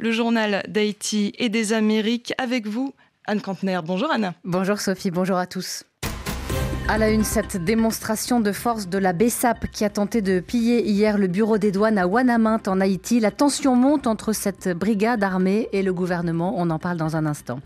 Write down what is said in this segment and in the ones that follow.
le journal d'Haïti et des Amériques. Avec vous, Anne Kantner. Bonjour Anne. Bonjour Sophie, bonjour à tous. À la une, cette démonstration de force de la BESAP qui a tenté de piller hier le bureau des douanes à Wanamint en Haïti. La tension monte entre cette brigade armée et le gouvernement. On en parle dans un instant.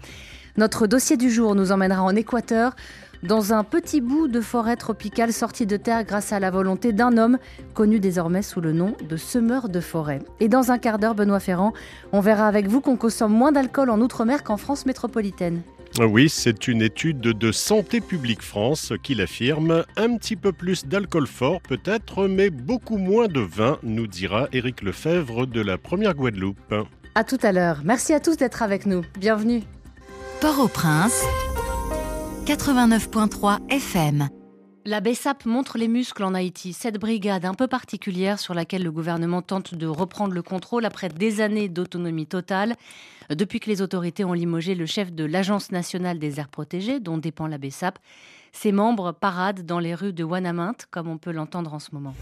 Notre dossier du jour nous emmènera en Équateur, dans un petit bout de forêt tropicale sorti de terre grâce à la volonté d'un homme connu désormais sous le nom de semeur de forêt. Et dans un quart d'heure, Benoît Ferrand, on verra avec vous qu'on consomme moins d'alcool en Outre-mer qu'en France métropolitaine. Oui, c'est une étude de Santé publique France qui l'affirme. Un petit peu plus d'alcool fort peut-être, mais beaucoup moins de vin, nous dira Éric Lefebvre de la première Guadeloupe. À tout à l'heure. Merci à tous d'être avec nous. Bienvenue. Port-au-Prince, 89.3 FM. La BESAP montre les muscles en Haïti. Cette brigade un peu particulière sur laquelle le gouvernement tente de reprendre le contrôle après des années d'autonomie totale. Depuis que les autorités ont limogé le chef de l'Agence nationale des aires protégées, dont dépend la BESAP, ses membres paradent dans les rues de Wanamint, comme on peut l'entendre en ce moment.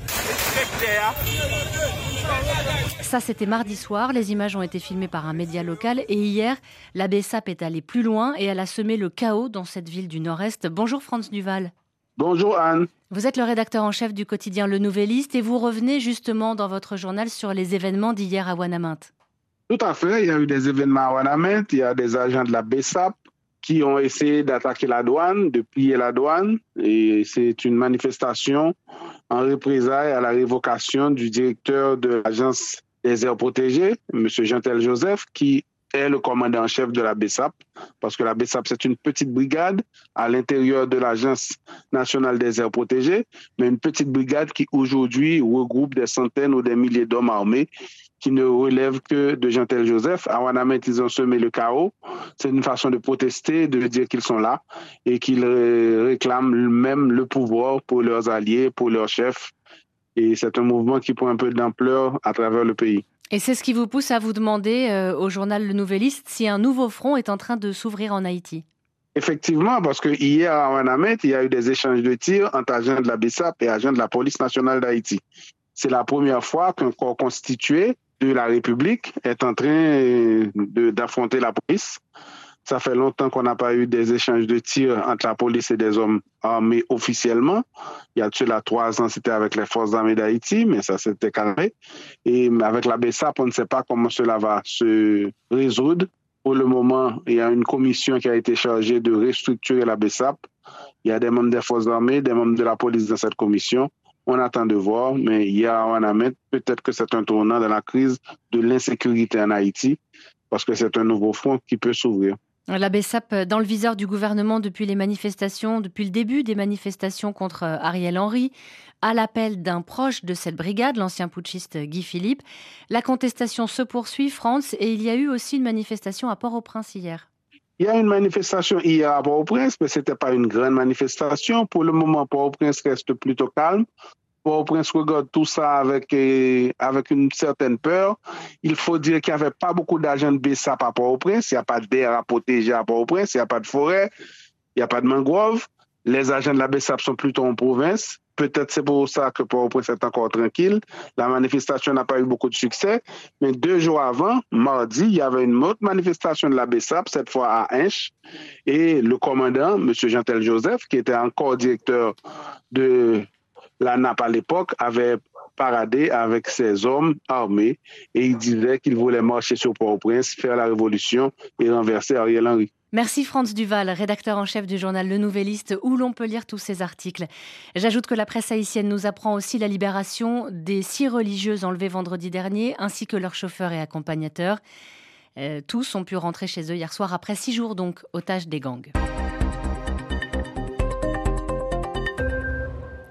Ça, c'était mardi soir. Les images ont été filmées par un média local. Et hier, la BESAP est allée plus loin et elle a semé le chaos dans cette ville du Nord-Est. Bonjour Franz Duval. Bonjour Anne. Vous êtes le rédacteur en chef du quotidien Le Nouvelliste et vous revenez justement dans votre journal sur les événements d'hier à Wanamint. Tout à fait, il y a eu des événements à Wanamint, il y a des agents de la BESAP qui ont essayé d'attaquer la douane, de plier la douane, et c'est une manifestation en représailles à la révocation du directeur de l'Agence des aires protégées, M. Jean-Tel Joseph, qui est le commandant en chef de la BESAP, parce que la BESAP, c'est une petite brigade à l'intérieur de l'Agence nationale des aires protégées, mais une petite brigade qui aujourd'hui regroupe des centaines ou des milliers d'hommes armés qui ne relèvent que de Jean-Tel Joseph. À Wanamint, ils ont semé le chaos. C'est une façon de protester, de dire qu'ils sont là et qu'ils réclament même le pouvoir pour leurs alliés, pour leurs chefs. Et c'est un mouvement qui prend un peu d'ampleur à travers le pays. Et c'est ce qui vous pousse à vous demander euh, au journal Le Nouvelliste si un nouveau front est en train de s'ouvrir en Haïti. Effectivement, parce que hier à Wanamet, il y a eu des échanges de tirs entre agents de la BESAP et agents de la police nationale d'Haïti. C'est la première fois qu'un corps constitué de la République est en train d'affronter la police. Ça fait longtemps qu'on n'a pas eu des échanges de tirs entre la police et des hommes armés officiellement. Il y a trois ans, c'était avec les forces armées d'Haïti, mais ça s'était calmé. Et avec la BESAP, on ne sait pas comment cela va se résoudre. Pour le moment, il y a une commission qui a été chargée de restructurer la BESAP. Il y a des membres des forces armées, des membres de la police dans cette commission. On attend de voir, mais il y a en Amène, peut-être que c'est un tournant dans la crise de l'insécurité en Haïti, parce que c'est un nouveau front qui peut s'ouvrir. La BESAP dans le viseur du gouvernement depuis les manifestations, depuis le début des manifestations contre euh, Ariel Henry, à l'appel d'un proche de cette brigade, l'ancien putschiste Guy Philippe. La contestation se poursuit, France, et il y a eu aussi une manifestation à Port-au-Prince hier. Il y a une manifestation hier à Port-au-Prince, mais ce n'était pas une grande manifestation. Pour le moment, Port-au-Prince reste plutôt calme. Port-au-Prince regarde tout ça avec, eh, avec une certaine peur. Il faut dire qu'il n'y avait pas beaucoup d'agents de BSAP à Port-au-Prince. Il n'y a pas d'air à protéger à Port-au-Prince. Il n'y a pas de forêt. Il n'y a pas de mangrove. Les agents de la BSAP sont plutôt en province. Peut-être c'est pour ça que Port-au-Prince est encore tranquille. La manifestation n'a pas eu beaucoup de succès. Mais deux jours avant, mardi, il y avait une autre manifestation de la BSAP, cette fois à Inch. Et le commandant, M. Jean-Tel Joseph, qui était encore directeur de la NAP à l'époque, avait paradé avec ses hommes armés et il disait qu'il voulait marcher sur Port-au-Prince, faire la révolution et renverser Ariel Henry. Merci Franz Duval, rédacteur en chef du journal Le Nouvelliste, où l'on peut lire tous ces articles. J'ajoute que la presse haïtienne nous apprend aussi la libération des six religieuses enlevées vendredi dernier, ainsi que leurs chauffeurs et accompagnateurs. Euh, tous ont pu rentrer chez eux hier soir après six jours donc otages des gangs.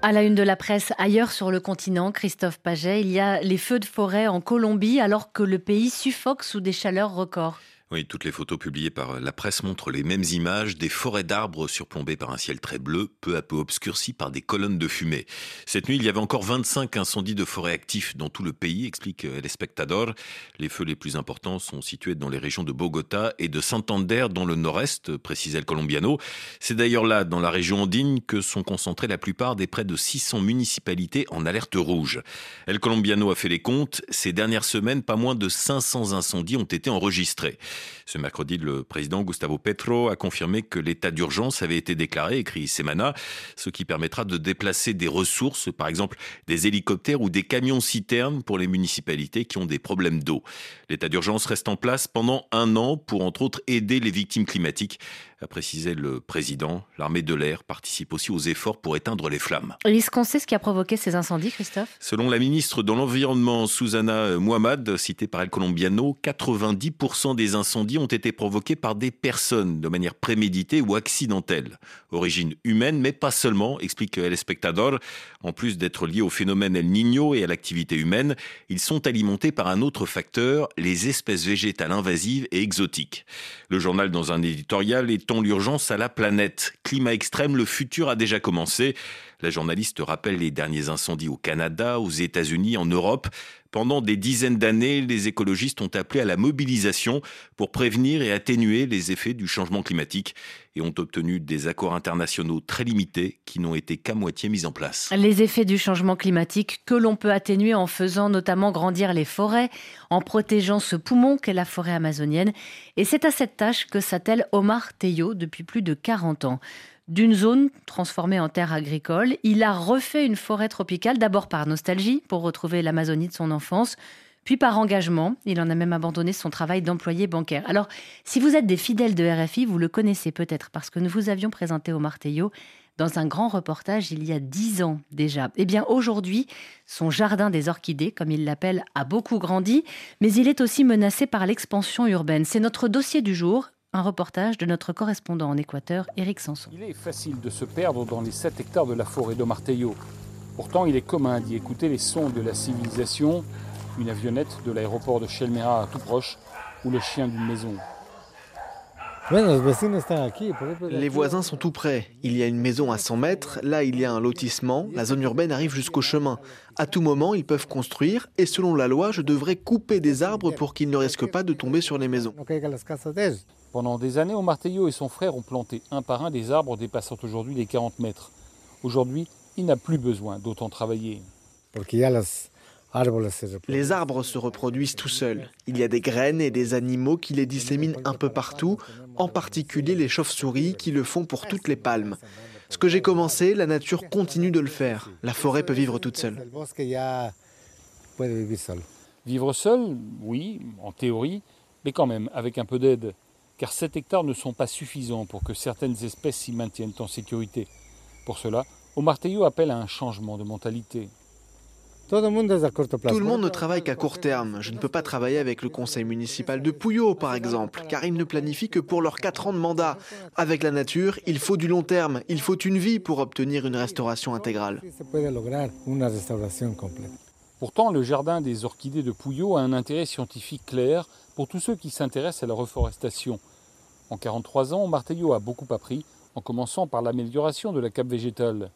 À la une de la presse ailleurs sur le continent, Christophe Paget, il y a les feux de forêt en Colombie alors que le pays suffoque sous des chaleurs records. Oui, toutes les photos publiées par la presse montrent les mêmes images, des forêts d'arbres surplombées par un ciel très bleu, peu à peu obscurcies par des colonnes de fumée. Cette nuit, il y avait encore 25 incendies de forêt actifs dans tout le pays, explique El Espectador. Les feux les plus importants sont situés dans les régions de Bogota et de Santander, dans le nord-est, précise El Colombiano. C'est d'ailleurs là, dans la région andine, que sont concentrées la plupart des près de 600 municipalités en alerte rouge. El Colombiano a fait les comptes. Ces dernières semaines, pas moins de 500 incendies ont été enregistrés. Ce mercredi, le président Gustavo Petro a confirmé que l'état d'urgence avait été déclaré, écrit Semana, ce qui permettra de déplacer des ressources, par exemple des hélicoptères ou des camions citernes pour les municipalités qui ont des problèmes d'eau. L'état d'urgence reste en place pendant un an pour, entre autres, aider les victimes climatiques a précisé le président. L'armée de l'air participe aussi aux efforts pour éteindre les flammes. Est-ce qu'on sait ce qui a provoqué ces incendies, Christophe? Selon la ministre de l'Environnement, Susanna Muhammad, citée par El Colombiano, 90% des incendies ont été provoqués par des personnes de manière préméditée ou accidentelle. Origine humaine, mais pas seulement, explique El Espectador. En plus d'être liés au phénomène El Niño et à l'activité humaine, ils sont alimentés par un autre facteur, les espèces végétales invasives et exotiques. Le journal, dans un éditorial, est l'urgence à la planète. Climat extrême, le futur a déjà commencé. La journaliste rappelle les derniers incendies au Canada, aux États-Unis, en Europe. Pendant des dizaines d'années, les écologistes ont appelé à la mobilisation pour prévenir et atténuer les effets du changement climatique et ont obtenu des accords internationaux très limités qui n'ont été qu'à moitié mis en place. Les effets du changement climatique que l'on peut atténuer en faisant notamment grandir les forêts, en protégeant ce poumon qu'est la forêt amazonienne. Et c'est à cette tâche que s'attelle Omar Teyo depuis plus de 40 ans d'une zone transformée en terre agricole. Il a refait une forêt tropicale, d'abord par nostalgie, pour retrouver l'Amazonie de son enfance, puis par engagement. Il en a même abandonné son travail d'employé bancaire. Alors, si vous êtes des fidèles de RFI, vous le connaissez peut-être parce que nous vous avions présenté au Martello dans un grand reportage il y a dix ans déjà. Eh bien, aujourd'hui, son jardin des orchidées, comme il l'appelle, a beaucoup grandi, mais il est aussi menacé par l'expansion urbaine. C'est notre dossier du jour un reportage de notre correspondant en Équateur, Éric Sanson. Il est facile de se perdre dans les 7 hectares de la forêt de Martello. Pourtant, il est commun d'y écouter les sons de la civilisation, une avionnette de l'aéroport de Chelmera tout proche, ou le chien d'une maison. Les voisins sont tout près. Il y a une maison à 100 mètres, là il y a un lotissement, la zone urbaine arrive jusqu'au chemin. À tout moment, ils peuvent construire et selon la loi, je devrais couper des arbres pour qu'ils ne risquent pas de tomber sur les maisons. Pendant des années, Omartello et son frère ont planté un par un des arbres dépassant aujourd'hui les 40 mètres. Aujourd'hui, il n'a plus besoin d'autant travailler. Les arbres se reproduisent tout seuls. Il y a des graines et des animaux qui les disséminent un peu partout, en particulier les chauves-souris qui le font pour toutes les palmes. Ce que j'ai commencé, la nature continue de le faire. La forêt peut vivre toute seule. Vivre seul, oui, en théorie, mais quand même avec un peu d'aide, car 7 hectares ne sont pas suffisants pour que certaines espèces s'y maintiennent en sécurité. Pour cela, Omartello appelle à un changement de mentalité. Tout le monde ne travaille qu'à court terme. Je ne peux pas travailler avec le conseil municipal de Pouillot, par exemple, car ils ne planifient que pour leurs 4 ans de mandat. Avec la nature, il faut du long terme, il faut une vie pour obtenir une restauration intégrale. Pourtant, le jardin des orchidées de Pouillot a un intérêt scientifique clair pour tous ceux qui s'intéressent à la reforestation. En 43 ans, Martello a beaucoup appris, en commençant par l'amélioration de la cape végétale.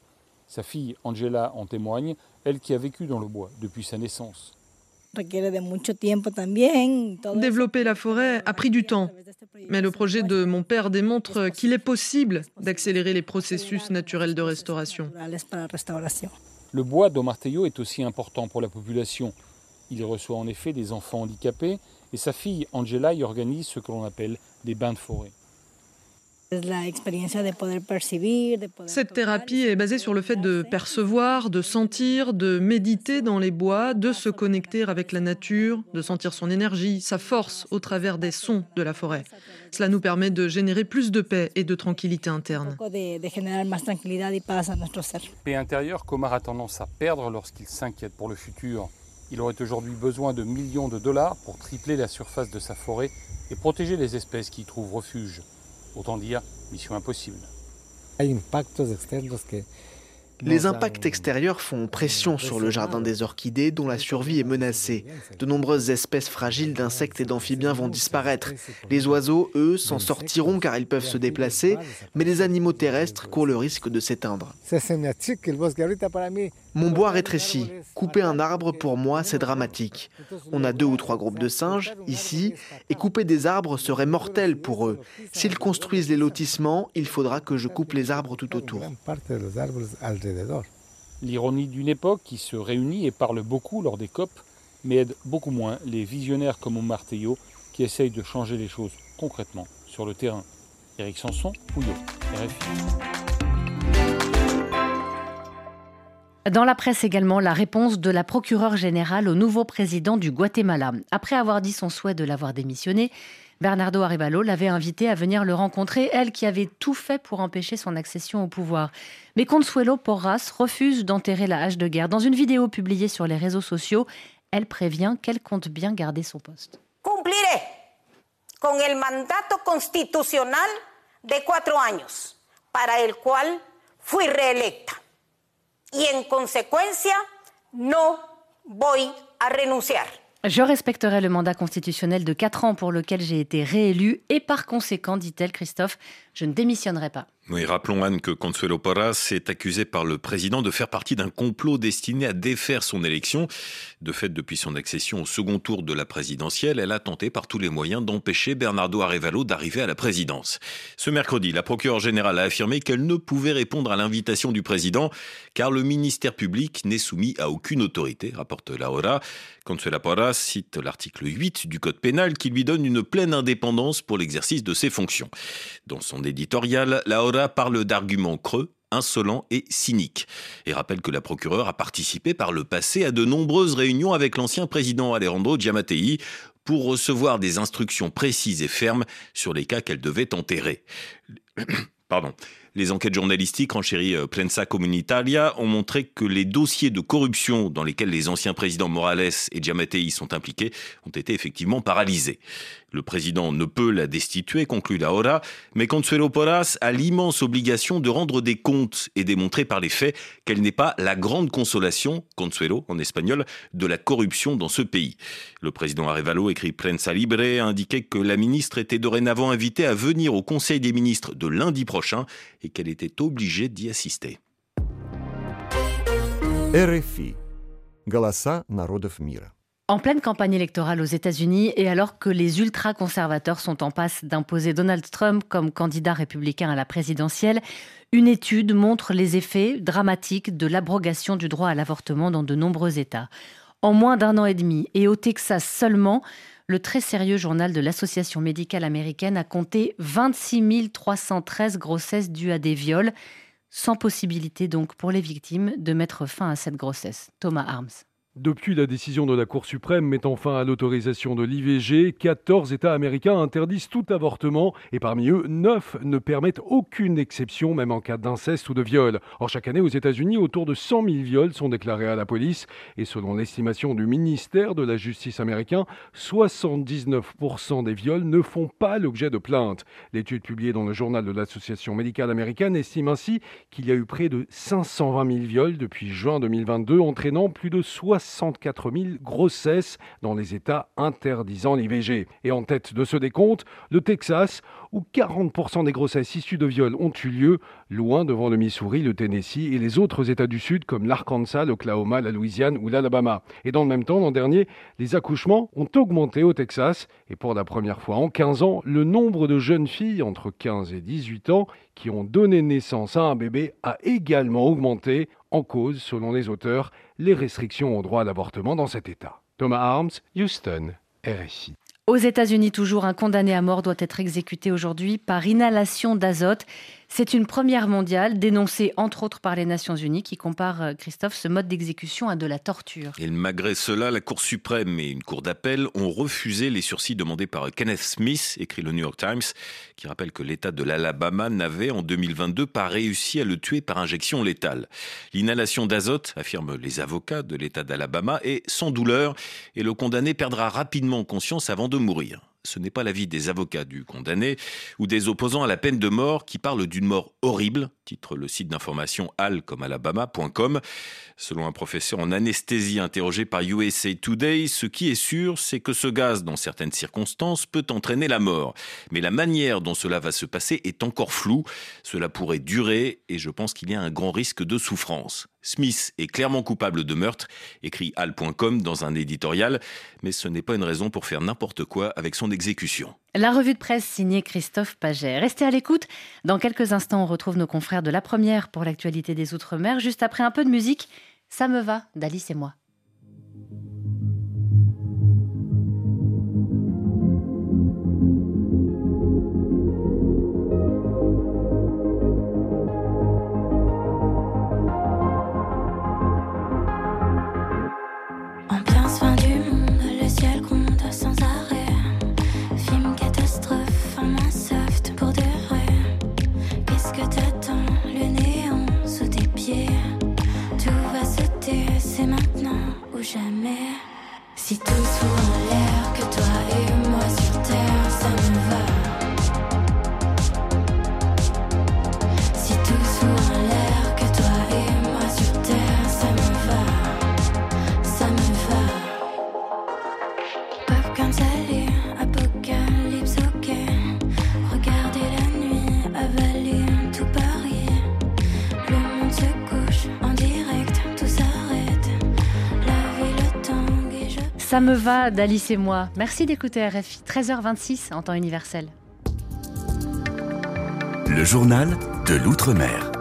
Sa fille Angela en témoigne, elle qui a vécu dans le bois depuis sa naissance. Développer la forêt a pris du temps, mais le projet de mon père démontre qu'il est possible d'accélérer les processus naturels de restauration. Le bois d'Omartello est aussi important pour la population. Il reçoit en effet des enfants handicapés et sa fille Angela y organise ce que l'on appelle des bains de forêt. Cette thérapie est basée sur le fait de percevoir, de sentir, de méditer dans les bois, de se connecter avec la nature, de sentir son énergie, sa force au travers des sons de la forêt. Cela nous permet de générer plus de paix et de tranquillité interne. Paix intérieure qu'Omar a tendance à perdre lorsqu'il s'inquiète pour le futur. Il aurait aujourd'hui besoin de millions de dollars pour tripler la surface de sa forêt et protéger les espèces qui y trouvent refuge. Autant dire, mission impossible. Les impacts extérieurs font pression sur le jardin des orchidées dont la survie est menacée. De nombreuses espèces fragiles d'insectes et d'amphibiens vont disparaître. Les oiseaux, eux, s'en sortiront car ils peuvent se déplacer, mais les animaux terrestres courent le risque de s'éteindre. Mon bois rétrécit. Couper un arbre, pour moi, c'est dramatique. On a deux ou trois groupes de singes, ici, et couper des arbres serait mortel pour eux. S'ils construisent les lotissements, il faudra que je coupe les arbres tout autour. L'ironie d'une époque qui se réunit et parle beaucoup lors des COP, mais aide beaucoup moins les visionnaires comme Martello qui essayent de changer les choses concrètement sur le terrain. Éric Sanson, Pouillot, RFI. Dans la presse également, la réponse de la procureure générale au nouveau président du Guatemala. Après avoir dit son souhait de l'avoir démissionné, Bernardo Arevalo l'avait invité à venir le rencontrer, elle qui avait tout fait pour empêcher son accession au pouvoir. Mais Consuelo Porras refuse d'enterrer la hache de guerre. Dans une vidéo publiée sur les réseaux sociaux, elle prévient qu'elle compte bien garder son poste. Cumpliré con el mandato constitucional de cuatro años, para el cual fui reelecta. En consecuencia no voy a renunciar. Je respecterai le mandat constitutionnel de 4 ans pour lequel j'ai été réélu et par conséquent, dit-elle Christophe, je ne démissionnerai pas. Oui, rappelons Anne que Consuelo Porras est accusé par le président de faire partie d'un complot destiné à défaire son élection. De fait, depuis son accession au second tour de la présidentielle, elle a tenté par tous les moyens d'empêcher Bernardo Arevalo d'arriver à la présidence. Ce mercredi, la procureure générale a affirmé qu'elle ne pouvait répondre à l'invitation du président car le ministère public n'est soumis à aucune autorité, rapporte la. Consuelo Porras cite l'article 8 du Code pénal qui lui donne une pleine indépendance pour l'exercice de ses fonctions. Dans son éditorial, parle d'arguments creux, insolents et cyniques, et rappelle que la procureure a participé par le passé à de nombreuses réunions avec l'ancien président Alejandro Giammattei pour recevoir des instructions précises et fermes sur les cas qu'elle devait enterrer. Pardon. Les enquêtes journalistiques en chérie euh, Prensa Comunitaria ont montré que les dossiers de corruption dans lesquels les anciens présidents Morales et Giammattei sont impliqués ont été effectivement paralysés. Le président ne peut la destituer, conclut la Hora, mais Consuelo Porras a l'immense obligation de rendre des comptes et démontrer par les faits qu'elle n'est pas la grande consolation, Consuelo en espagnol, de la corruption dans ce pays. Le président Arevalo, écrit Prensa Libre, a indiqué que la ministre était dorénavant invitée à venir au Conseil des ministres de lundi prochain et qu'elle était obligée d'y assister. RFI. народов мира. En pleine campagne électorale aux États-Unis et alors que les ultra-conservateurs sont en passe d'imposer Donald Trump comme candidat républicain à la présidentielle, une étude montre les effets dramatiques de l'abrogation du droit à l'avortement dans de nombreux États. En moins d'un an et demi, et au Texas seulement, le très sérieux journal de l'Association médicale américaine a compté 26 313 grossesses dues à des viols, sans possibilité donc pour les victimes de mettre fin à cette grossesse. Thomas Arms. Depuis la décision de la Cour suprême mettant fin à l'autorisation de l'IVG, 14 États américains interdisent tout avortement et parmi eux, 9 ne permettent aucune exception, même en cas d'inceste ou de viol. Or, chaque année aux États-Unis, autour de 100 000 viols sont déclarés à la police et selon l'estimation du ministère de la Justice américain, 79% des viols ne font pas l'objet de plaintes. L'étude publiée dans le journal de l'Association médicale américaine estime ainsi qu'il y a eu près de 520 000 viols depuis juin 2022, entraînant plus de 60 64 000 grossesses dans les États interdisant l'IVG. Et en tête de ce décompte, le Texas, où 40% des grossesses issues de viols ont eu lieu, loin devant le Missouri, le Tennessee et les autres États du Sud comme l'Arkansas, l'Oklahoma, la Louisiane ou l'Alabama. Et dans le même temps, l'an dernier, les accouchements ont augmenté au Texas et pour la première fois en 15 ans, le nombre de jeunes filles entre 15 et 18 ans qui ont donné naissance à un bébé a également augmenté, en cause, selon les auteurs, les restrictions au droit à l'avortement dans cet État. Thomas Arms, Houston, RSI. Aux États-Unis, toujours, un condamné à mort doit être exécuté aujourd'hui par inhalation d'azote. C'est une première mondiale dénoncée entre autres par les Nations Unies qui compare, euh, Christophe, ce mode d'exécution à de la torture. Et malgré cela, la Cour suprême et une cour d'appel ont refusé les sursis demandés par Kenneth Smith, écrit le New York Times, qui rappelle que l'État de l'Alabama n'avait en 2022 pas réussi à le tuer par injection létale. L'inhalation d'azote, affirment les avocats de l'État d'Alabama, est sans douleur et le condamné perdra rapidement conscience avant de mourir. Ce n'est pas l'avis des avocats du condamné ou des opposants à la peine de mort qui parlent d'une mort horrible, titre le site d'information al comme alabama.com. Selon un professeur en anesthésie interrogé par USA Today, ce qui est sûr, c'est que ce gaz, dans certaines circonstances, peut entraîner la mort. Mais la manière dont cela va se passer est encore floue. Cela pourrait durer et je pense qu'il y a un grand risque de souffrance. Smith est clairement coupable de meurtre, écrit Al.com dans un éditorial, mais ce n'est pas une raison pour faire n'importe quoi avec son exécution. La revue de presse signée Christophe Paget. Restez à l'écoute. Dans quelques instants, on retrouve nos confrères de la première pour l'actualité des Outre-mer. Juste après un peu de musique, ça me va d'Alice et moi. Ça me va d'Alice et moi. Merci d'écouter RFI 13h26 en temps universel. Le journal de l'Outre-mer.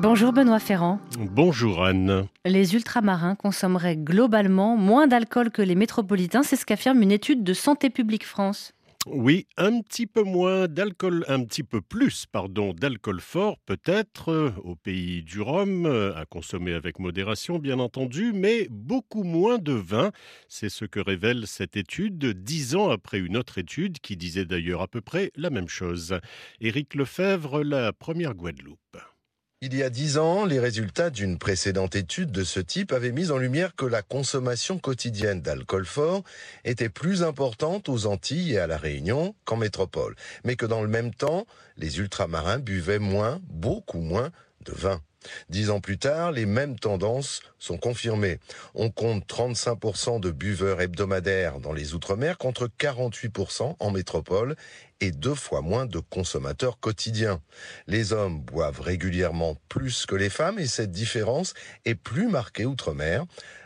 Bonjour Benoît Ferrand. Bonjour Anne. Les ultramarins consommeraient globalement moins d'alcool que les métropolitains, c'est ce qu'affirme une étude de Santé publique France. Oui, un petit peu moins d'alcool, un petit peu plus, pardon, d'alcool fort peut-être euh, au pays du Rhum, euh, à consommer avec modération bien entendu, mais beaucoup moins de vin. C'est ce que révèle cette étude, dix ans après une autre étude qui disait d'ailleurs à peu près la même chose. Éric Lefebvre, la première Guadeloupe. Il y a dix ans, les résultats d'une précédente étude de ce type avaient mis en lumière que la consommation quotidienne d'alcool fort était plus importante aux Antilles et à la Réunion qu'en métropole, mais que dans le même temps, les ultramarins buvaient moins, beaucoup moins, de vin. Dix ans plus tard, les mêmes tendances sont confirmées. On compte 35% de buveurs hebdomadaires dans les Outre-mer contre 48% en métropole et deux fois moins de consommateurs quotidiens. Les hommes boivent régulièrement plus que les femmes et cette différence est plus marquée Outre-mer.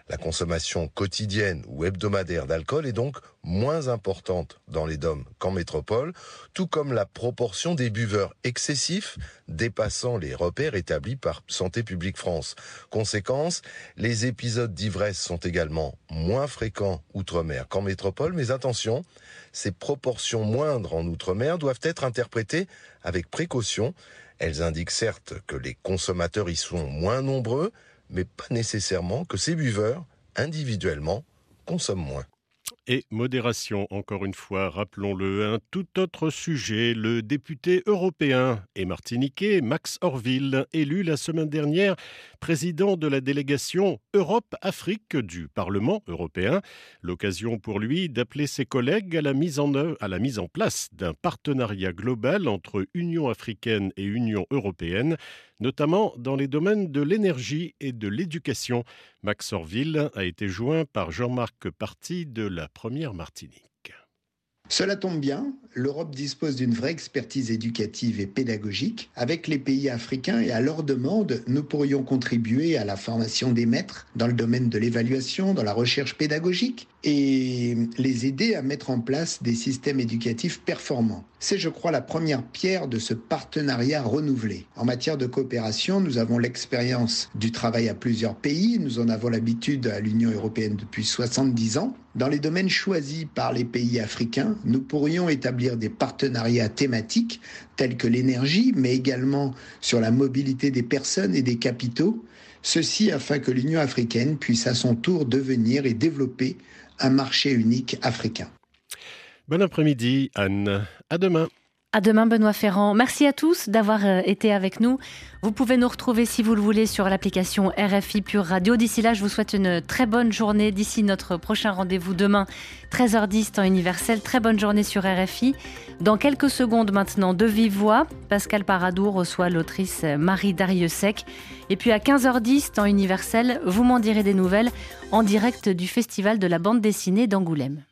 La consommation quotidienne ou hebdomadaire d'alcool est donc moins importante dans les DOM qu'en métropole, tout comme la proportion des buveurs excessifs dépassant les repères établis par Santé publique France. Conséquence, les épisodes d'ivresse sont également moins fréquents outre-mer qu'en métropole, mais attention, ces proportions moindres en outre-mer doivent être interprétées avec précaution. Elles indiquent certes que les consommateurs y sont moins nombreux, mais pas nécessairement que ces buveurs, individuellement, consomment moins. Et modération, encore une fois, rappelons-le, un tout autre sujet. Le député européen et martiniquais Max Orville, élu la semaine dernière président de la délégation Europe-Afrique du Parlement européen. L'occasion pour lui d'appeler ses collègues à la mise en, place d'un partenariat global entre Union africaine et Union européenne notamment dans les domaines de l'énergie et de l'éducation. Max Orville a été joint par Jean-Marc Party de la Première Martinique. Cela tombe bien, l'Europe dispose d'une vraie expertise éducative et pédagogique. Avec les pays africains et à leur demande, nous pourrions contribuer à la formation des maîtres dans le domaine de l'évaluation, dans la recherche pédagogique et les aider à mettre en place des systèmes éducatifs performants. C'est, je crois, la première pierre de ce partenariat renouvelé. En matière de coopération, nous avons l'expérience du travail à plusieurs pays, nous en avons l'habitude à l'Union européenne depuis 70 ans. Dans les domaines choisis par les pays africains, nous pourrions établir des partenariats thématiques tels que l'énergie, mais également sur la mobilité des personnes et des capitaux, ceci afin que l'Union africaine puisse à son tour devenir et développer un marché unique africain. Bon après-midi, Anne. À demain. À demain, Benoît Ferrand. Merci à tous d'avoir euh, été avec nous. Vous pouvez nous retrouver si vous le voulez sur l'application RFI Pure Radio. D'ici là, je vous souhaite une très bonne journée. D'ici notre prochain rendez-vous demain, 13h10 temps universel. Très bonne journée sur RFI. Dans quelques secondes maintenant, de vive voix, Pascal Paradou reçoit l'autrice Marie Dariussec. Et puis à 15h10 temps universel, vous m'en direz des nouvelles en direct du Festival de la bande dessinée d'Angoulême.